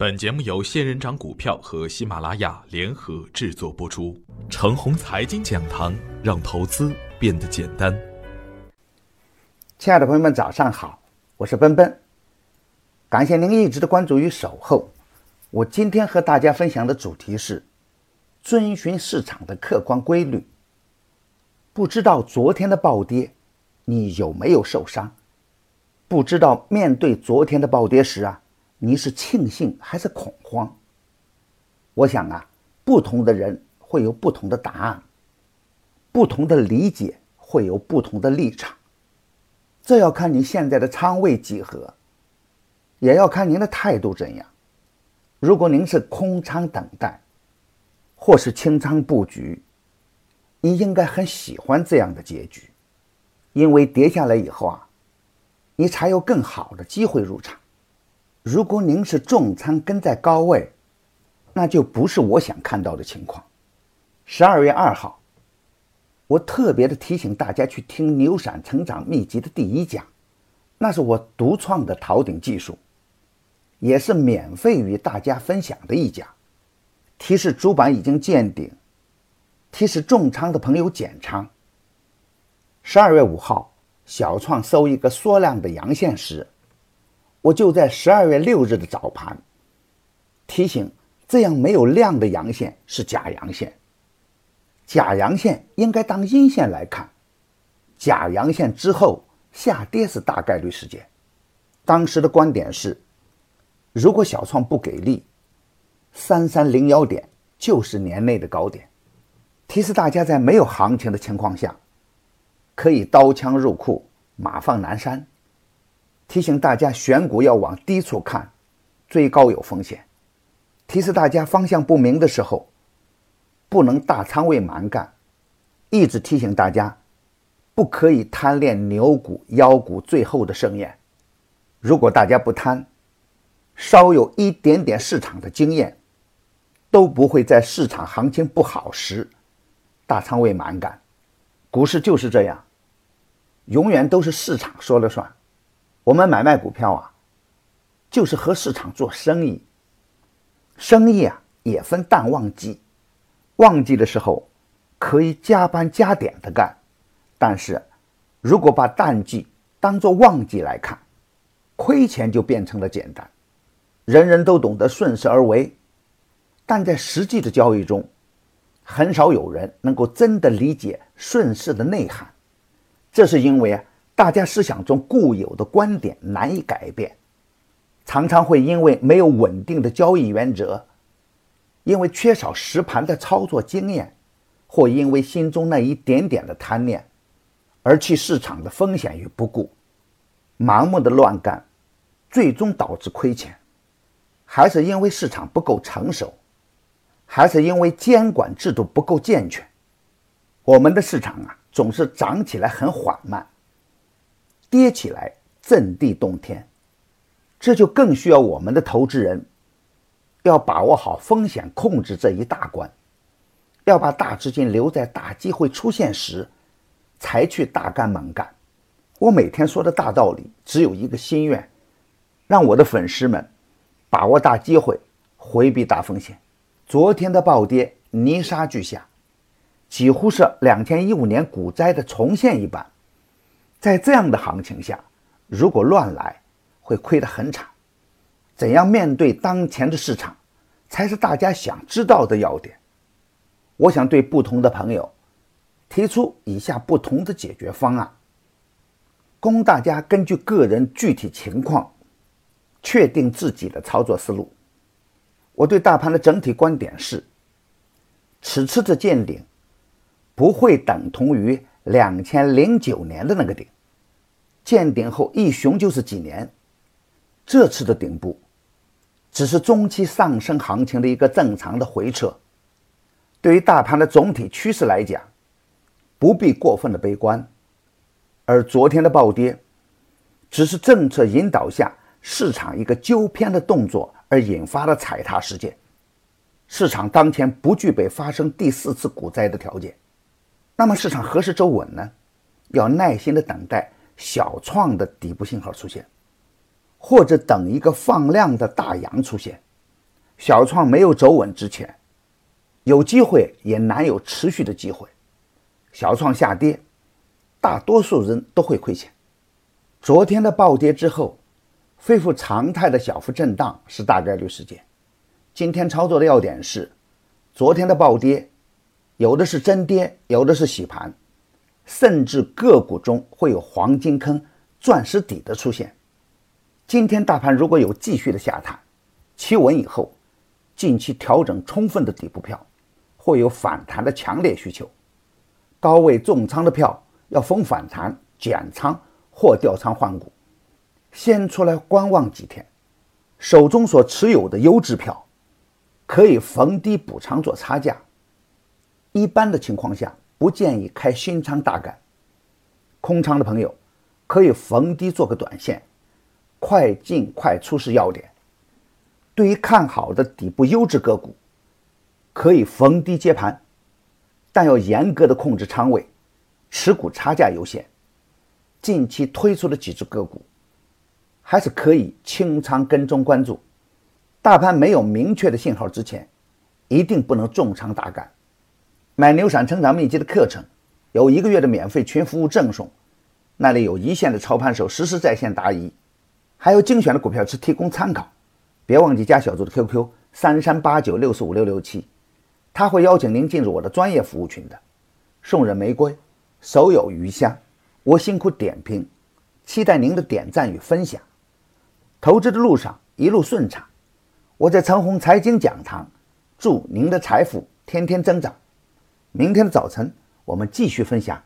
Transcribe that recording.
本节目由仙人掌股票和喜马拉雅联合制作播出。程红财经讲堂，让投资变得简单。亲爱的朋友们，早上好，我是奔奔。感谢您一直的关注与守候。我今天和大家分享的主题是：遵循市场的客观规律。不知道昨天的暴跌，你有没有受伤？不知道面对昨天的暴跌时啊。你是庆幸还是恐慌？我想啊，不同的人会有不同的答案，不同的理解会有不同的立场。这要看你现在的仓位几何，也要看您的态度怎样。如果您是空仓等待，或是清仓布局，你应该很喜欢这样的结局，因为跌下来以后啊，你才有更好的机会入场。如果您是重仓跟在高位，那就不是我想看到的情况。十二月二号，我特别的提醒大家去听《牛闪成长秘籍》的第一讲，那是我独创的逃顶技术，也是免费与大家分享的一讲。提示主板已经见顶，提示重仓的朋友减仓。十二月五号，小创收一个缩量的阳线时。我就在十二月六日的早盘提醒，这样没有量的阳线是假阳线，假阳线应该当阴线来看，假阳线之后下跌是大概率事件。当时的观点是，如果小创不给力，三三零幺点就是年内的高点，提示大家在没有行情的情况下，可以刀枪入库，马放南山。提醒大家选股要往低处看，追高有风险。提示大家方向不明的时候，不能大仓位蛮干。一直提醒大家，不可以贪恋牛股、妖股最后的盛宴。如果大家不贪，稍有一点点市场的经验，都不会在市场行情不好时大仓位蛮干。股市就是这样，永远都是市场说了算。我们买卖股票啊，就是和市场做生意。生意啊也分淡旺季，旺季的时候可以加班加点的干，但是如果把淡季当做旺季来看，亏钱就变成了简单。人人都懂得顺势而为，但在实际的交易中，很少有人能够真的理解顺势的内涵。这是因为啊。大家思想中固有的观点难以改变，常常会因为没有稳定的交易原则，因为缺少实盘的操作经验，或因为心中那一点点的贪念，而弃市场的风险于不顾，盲目的乱干，最终导致亏钱。还是因为市场不够成熟，还是因为监管制度不够健全，我们的市场啊总是涨起来很缓慢。跌起来震地动天，这就更需要我们的投资人要把握好风险控制这一大关，要把大资金留在大机会出现时才去大干猛干。我每天说的大道理只有一个心愿，让我的粉丝们把握大机会，回避大风险。昨天的暴跌泥沙俱下，几乎是两千一五年股灾的重现一般。在这样的行情下，如果乱来，会亏得很惨。怎样面对当前的市场，才是大家想知道的要点。我想对不同的朋友提出以下不同的解决方案，供大家根据个人具体情况确定自己的操作思路。我对大盘的整体观点是：此次的见顶不会等同于。两千零九年的那个顶，见顶后一熊就是几年。这次的顶部，只是中期上升行情的一个正常的回撤。对于大盘的总体趋势来讲，不必过分的悲观。而昨天的暴跌，只是政策引导下市场一个纠偏的动作而引发的踩踏事件。市场当前不具备发生第四次股灾的条件。那么市场何时走稳呢？要耐心的等待小创的底部信号出现，或者等一个放量的大阳出现。小创没有走稳之前，有机会也难有持续的机会。小创下跌，大多数人都会亏钱。昨天的暴跌之后，恢复常态的小幅震荡是大概率事件。今天操作的要点是，昨天的暴跌，有的是真跌，有的是洗盘，甚至个股中会有黄金坑、钻石底的出现。今天大盘如果有继续的下探，企稳以后，近期调整充分的底部票，会有反弹的强烈需求。高位重仓的票要逢反弹减仓或调仓换股，先出来观望几天。手中所持有的优质票，可以逢低补仓做差价。一般的情况下，不建议开新仓大干。空仓的朋友，可以逢低做个短线，快进快出是要点。对于看好的底部优质个股，可以逢低接盘。但要严格的控制仓位，持股差价优先。近期推出的几只个股，还是可以清仓跟踪关注。大盘没有明确的信号之前，一定不能重仓大干。买牛散成长秘籍的课程，有一个月的免费群服务赠送，那里有一线的操盘手实时在线答疑，还有精选的股票池提供参考。别忘记加小组的 QQ：三三八九六四五六六七。他会邀请您进入我的专业服务群的，送人玫瑰，手有余香。我辛苦点评，期待您的点赞与分享。投资的路上一路顺畅，我在长虹财经讲堂，祝您的财富天天增长。明天的早晨，我们继续分享